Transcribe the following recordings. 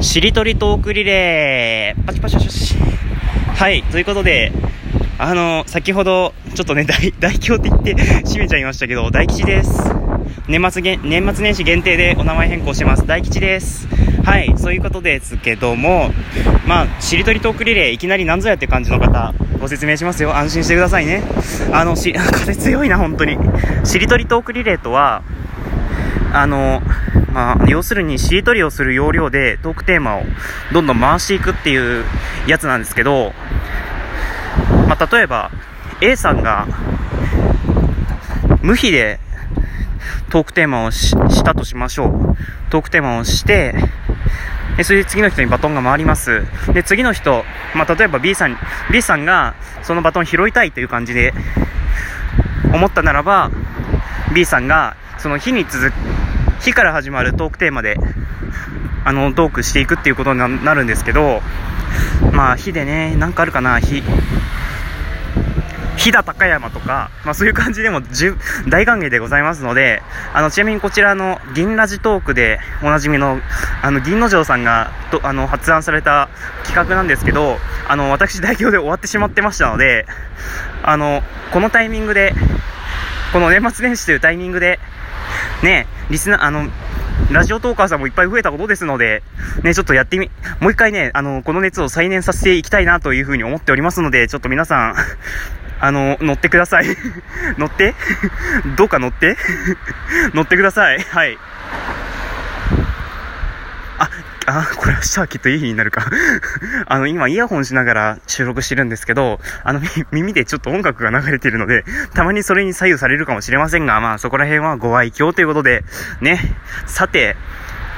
しりとりトークリレーパチパチパチパチはい、ということで、あの、先ほど、ちょっとね、大、大凶って言って閉めちゃいましたけど、大吉です。年末げ年末年始限定でお名前変更してます。大吉です。はい、そういうことですけども、まあ、しりとりトークリレー、いきなりなんぞやって感じの方、ご説明しますよ。安心してくださいね。あの、し、風強いな、本当に。しりとりトークリレーとは、あの、まあ、要するにしりとりをする要領でトークテーマをどんどん回していくっていうやつなんですけど、まあ、例えば A さんが無比でトークテーマをししたとしましょう。トークテーマをして、でそれで次の人にバトンが回ります。で、次の人、まあ、例えば B さん、B さんがそのバトン拾いたいという感じで思ったならば、B さんがその日に続く、日から始まるトークテーマで、あの、トークしていくっていうことになるんですけど、まあ、日でね、なんかあるかな、日。飛騨高山とか、まあそういう感じでも大歓迎でございますので、あの、ちなみにこちらの銀ラジトークでおなじみの、あの、銀之丞さんが、と、あの、発案された企画なんですけど、あの、私代表で終わってしまってましたので、あの、このタイミングで、この年末年始というタイミングで、ね、リスナー、あの、ラジオトーカーさんもいっぱい増えたことですので、ね、ちょっとやってみ、もう一回ね、あの、この熱を再燃させていきたいなというふうに思っておりますので、ちょっと皆さん、あの、乗ってください。乗って？どうか乗って？乗ってください。はい。あ、あ、これ明日はきっといい日になるか。あの、今イヤホンしながら収録してるんですけど、あの、耳でちょっと音楽が流れてるので、たまにそれに左右されるかもしれませんが、まあそこら辺はご愛嬌ということで、ね。さて、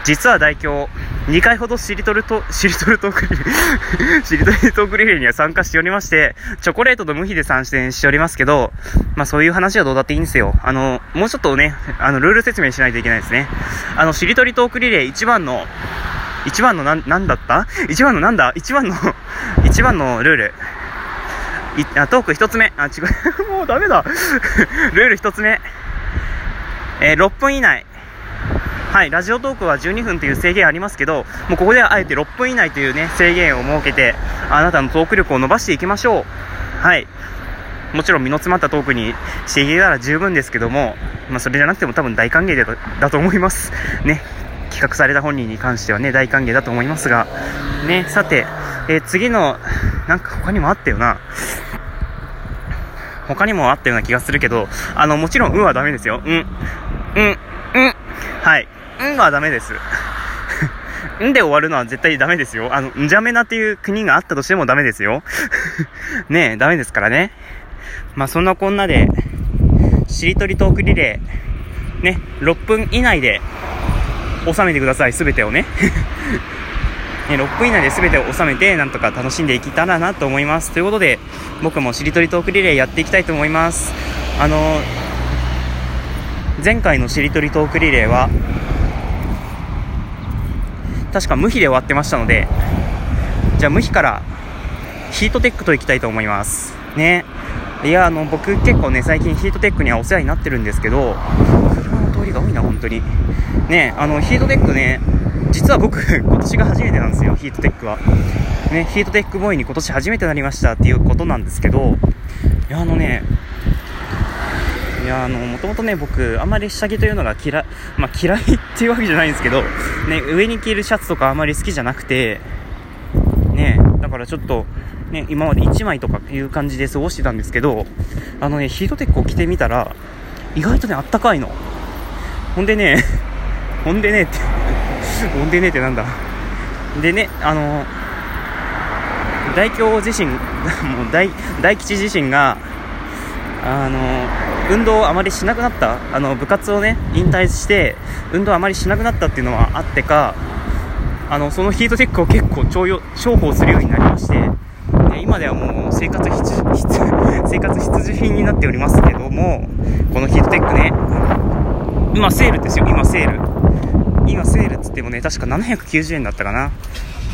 実は代表、2回ほどしりとると、しりとるトークリレー、しりとりトークリレーには参加しておりまして、チョコレートと無比で参戦しておりますけど、まあそういう話はどうだっていいんですよ。あの、もうちょっとね、あの、ルール説明しないといけないですね。あの、しりとりトークリレー1番の、1番のなん、なんだった ?1 番のなんだ ?1 番の、1番のルール。いあトーク1つ目。あ、違う。もうダメだ。ルール1つ目。えー6分以内。はい、ラジオトークは12分という制限ありますけど、もうここではあえて6分以内というね、制限を設けて、あなたのトーク力を伸ばしていきましょう。はい。もちろん身の詰まったトークにしていけたら十分ですけども、まあそれじゃなくても多分大歓迎だだと思います。ね。企画された本人に関してはね、大歓迎だと思いますが、ね、さて、えー次の、なんか他にもあったよな。他にもあったような気がするけど、あの、もちろん、うんはダメですよ。うん。うん。うん。はい。うんはダメです。んで終わるのは絶対ダメですよ。あの、んじゃめなっていう国があったとしてもダメですよ。ねえ、ダメですからね。まあ、そんなこんなで、しりとりトークリレー、ね、6分以内で収めてください、すべてをね。ね、6分以内で全てを収めて、なんとか楽しんでいけたらなと思います。ということで、僕もしりとりトークリレーやっていきたいと思います。あの、前回のしりとりトークリレーは、確か無比で終わってましたので、じゃあ無比からヒートテックといきたいと思います。ね。いや、あの、僕結構ね、最近ヒートテックにはお世話になってるんですけど、車の通りが多いな、本当に。ね、あの、ヒートテックね、実は僕、今年が初めてなんですよ、ヒートテックは。ね、ヒートテックボーイに今年初めてなりましたっていうことなんですけど、いや、あのね、や、あの、もともとね、僕、あんまり下着というのが嫌い、まあ、嫌いっていうわけじゃないんですけど、ね、上に着るシャツとかあんまり好きじゃなくて、ね、だからちょっと、ね、今まで1枚とかいう感じで過ごしてたんですけど、あのね、ヒートテックを着てみたら、意外とね、あったかいの。ほんでね、ほんでねって、ほんでねってなんだ。でね、あの、大京自身、もう大、大吉自身が、あの、運動をあまりしなくなった、あの、部活をね、引退して、運動あまりしなくなったっていうのはあってか、あの、そのヒートテックを結構重宝するようになりまして、ね今ではもう生活必需必 生活必需品になっておりますけども、このヒートテックね、今セールですよ、今セール。今セールっつってもね、確か790円だったかな。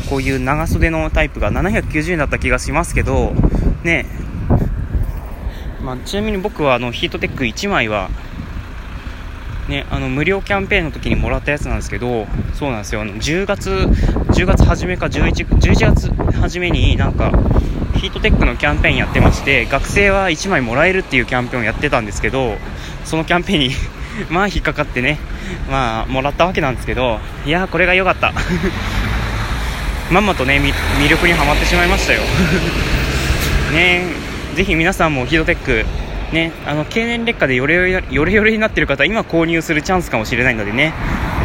こういう長袖のタイプが790円だった気がしますけど、ね、まあ、ちなみに僕はあのヒートテック1枚はね、あの無料キャンペーンの時にもらったやつなんですけど、そうなんですよ、あの10月、10月初めか11、11月初めになんか、ヒートテックのキャンペーンやってまして、学生は1枚もらえるっていうキャンペーンをやってたんですけど、そのキャンペーンに まあ引っかかってね、まあもらったわけなんですけど、いやこれが良かった。まんまとね、魅力にはまってしまいましたよ。ねぜひ皆さんもヒートテック、ね、あの経年劣化でヨレヨレになってる方今購入するチャンスかもしれないのでね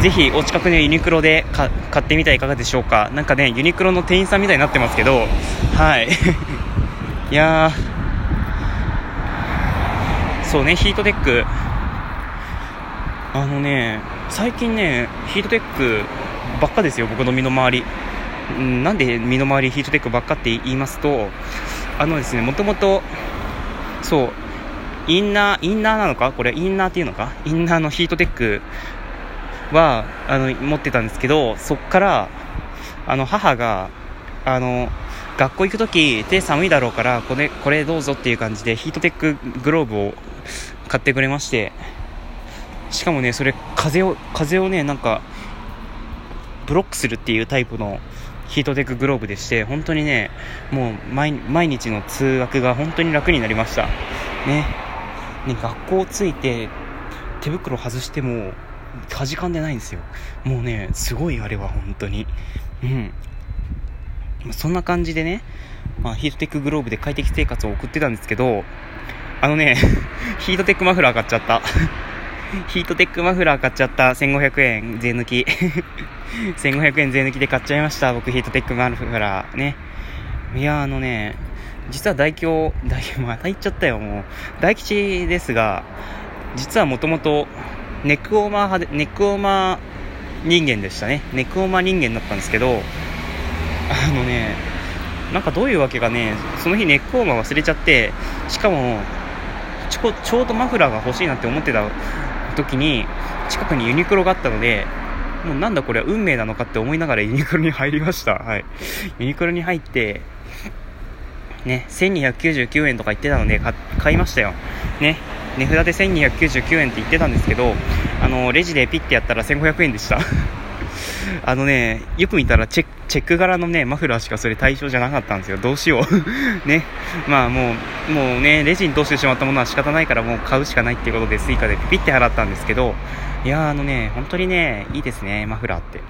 ぜひお近くのユニクロで買ってみてはいかがでしょうか。なんかねユニクロの店員さんみたいになってますけどはい。いやそうねヒートテック。あのね最近ねヒートテックばっかですよ僕の身の回り。なんで身の回りヒートテックばっかって言いますとあのですねもともとそうインナー、インナーなのか？これインナーっていうのか？インナーのヒートテックは、あの、持ってたんですけど、そっから、あの、母が、あの、学校行くとき手寒いだろうから、これ、これどうぞっていう感じでヒートテックグローブを買ってくれまして、しかもね、それ、風を、風をね、なんか、ブロックするっていうタイプのヒートテックグローブでして、本当にね、もう毎日の通学が本当に楽になりました。ね。ね、学校着いて手袋外してもかじかんでないんですよ。もうね、すごいあれは本当に。うん。そんな感じでね、まあ、ヒートテックグローブで快適生活を送ってたんですけど、あのね、ヒートテックマフラー買っちゃった。ヒートテックマフラー買っちゃった。1500円税抜き。1500円税抜きで買っちゃいました。僕ヒートテックマフラーね。いや、あのね、実は大京、大京、また言っちゃったよ、もう。大吉ですが、実はもともと、ネックウォーマー派で、ネックウォーマー人間でしたね。ネックウォーマー人間だったんですけど、あのね、なんかどういうわけかね、その日ネックウォーマー忘れちゃって、しかも、ちょちょうどマフラーが欲しいなって思ってた時に、近くにユニクロがあったので、もうなんだこれは運命なのかって思いながらユニクロに入りました。はい。ユニクロに入って、ね、1299円とか言ってたので買いましたよ。ね、値札で1299円って言ってたんですけど、あの、レジでピッてやったら1500円でした。あのね、よく見たらチェック柄のね、マフラーしかそれ対象じゃなかったんですよ。どうしよう。ね。まあもう、もうね、レジに通してしまったものは仕方ないからもう買うしかないっていうことで Suica でピッて払ったんですけど、いやあのね、本当にね、いいですね、マフラーって。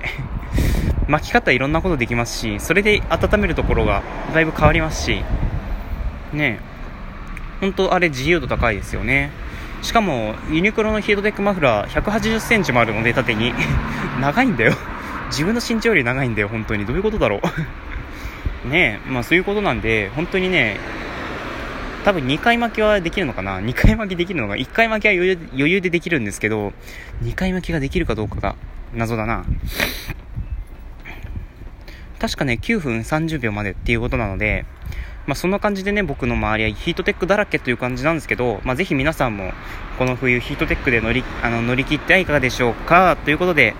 巻き方いろんなことできますし、それで温めるところがだいぶ変わりますし、ね本当あれ自由度高いですよね。しかも、ユニクロのヒートテックマフラー180センチもあるので、縦に。長いんだよ。自分の身長より長いんだよ、本当に。どういうことだろう。ねえ、まあそういうことなんで、本当にね、多分2回巻きはできるのかな ?2 回巻きできるのが、1回巻きは余裕余裕でできるんですけど、2回巻きができるかどうかが謎だな。確かね、9分30秒までっていうことなので、まあ、そんな感じでね、僕の周りはヒートテックだらけという感じなんですけど、まあ、ぜひ皆さんも、この冬ヒートテックで乗り、あの、乗り切ってはいかがでしょうかということで、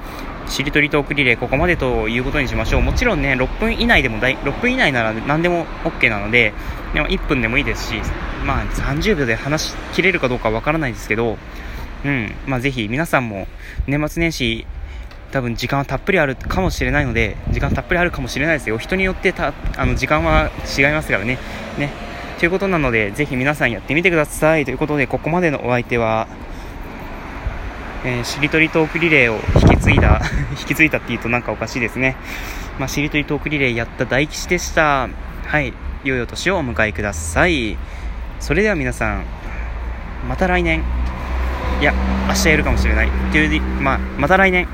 しりとりトークリレーここまでということにしましょう。もちろんね、6分以内でも大、6分以内なら何でも OK なので、でも1分でもいいですし、まあ30秒で話し切れるかどうかわからないですけど、うん、まあぜひ皆さんも年末年始多分時間はたっぷりあるかもしれないので、時間たっぷりあるかもしれないですよ。人によってた、あの、時間は違いますからね。ね。ということなので、ぜひ皆さんやってみてください。ということで、ここまでのお相手は、えー、しりとりトークリレーを引き継いだ、引き継いだって言うとなんかおかしいですね。まあ、しりとりトークリレーやった大吉でした。はい。良いお年をお迎えください。それでは皆さん、また来年。いや、明日やるかもしれない。という、まあ、また来年。